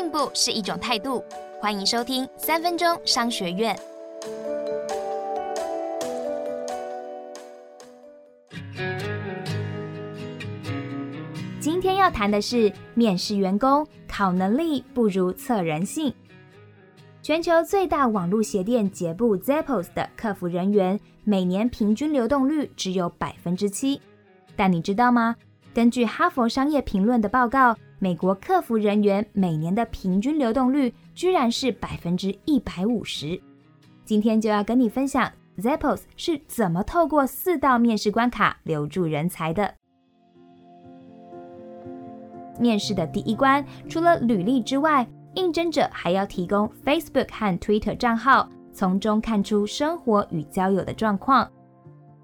进步是一种态度。欢迎收听三分钟商学院。今天要谈的是面试员工考能力不如测人性。全球最大网络鞋店杰布 Zappos 的客服人员每年平均流动率只有百分之七，但你知道吗？根据哈佛商业评论的报告，美国客服人员每年的平均流动率居然是百分之一百五十。今天就要跟你分享 Zappos 是怎么透过四道面试关卡留住人才的。面试的第一关，除了履历之外，应征者还要提供 Facebook 和 Twitter 账号，从中看出生活与交友的状况。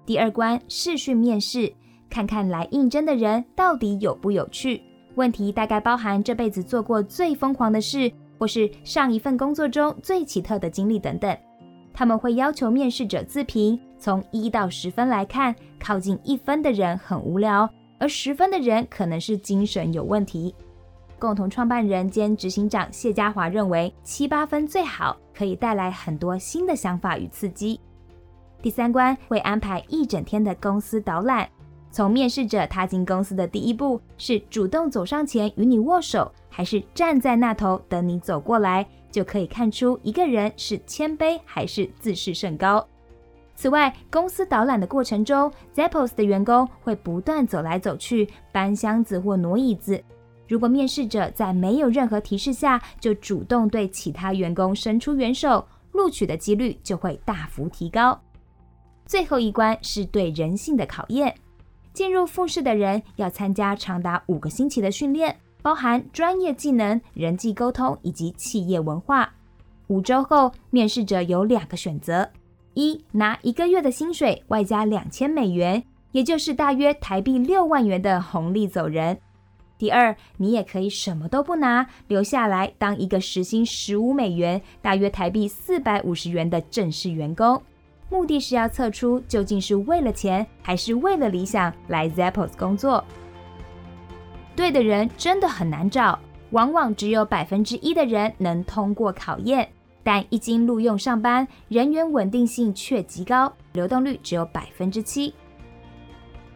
第二关，视讯面试。看看来应征的人到底有不有趣？问题大概包含这辈子做过最疯狂的事，或是上一份工作中最奇特的经历等等。他们会要求面试者自评，从一到十分来看，靠近一分的人很无聊，而十分的人可能是精神有问题。共同创办人兼执行长谢家华认为，七八分最好，可以带来很多新的想法与刺激。第三关会安排一整天的公司导览。从面试者踏进公司的第一步，是主动走上前与你握手，还是站在那头等你走过来，就可以看出一个人是谦卑还是自视甚高。此外，公司导览的过程中，Zappos 的员工会不断走来走去，搬箱子或挪椅子。如果面试者在没有任何提示下就主动对其他员工伸出援手，录取的几率就会大幅提高。最后一关是对人性的考验。进入复试的人要参加长达五个星期的训练，包含专业技能、人际沟通以及企业文化。五周后，面试者有两个选择：一拿一个月的薪水外加两千美元，也就是大约台币六万元的红利走人；第二，你也可以什么都不拿，留下来当一个时薪十五美元，大约台币四百五十元的正式员工。目的是要测出究竟是为了钱还是为了理想来 Zappos 工作。对的人真的很难找，往往只有百分之一的人能通过考验。但一经录用上班，人员稳定性却极高，流动率只有百分之七。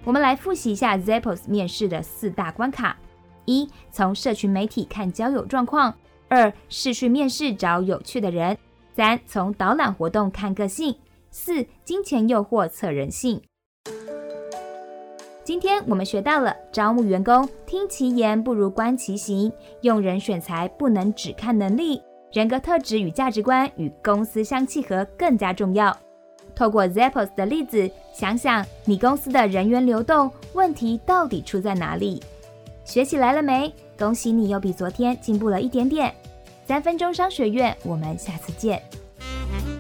我们来复习一下 Zappos 面试的四大关卡：一、从社群媒体看交友状况；二、视讯面试找有趣的人；三、从导览活动看个性。四、金钱诱惑测人性。今天我们学到了招募员工，听其言不如观其行；用人选材不能只看能力，人格特质与价值观与公司相契合更加重要。透过 Zappos 的例子，想想你公司的人员流动问题到底出在哪里？学起来了没？恭喜你又比昨天进步了一点点。三分钟商学院，我们下次见。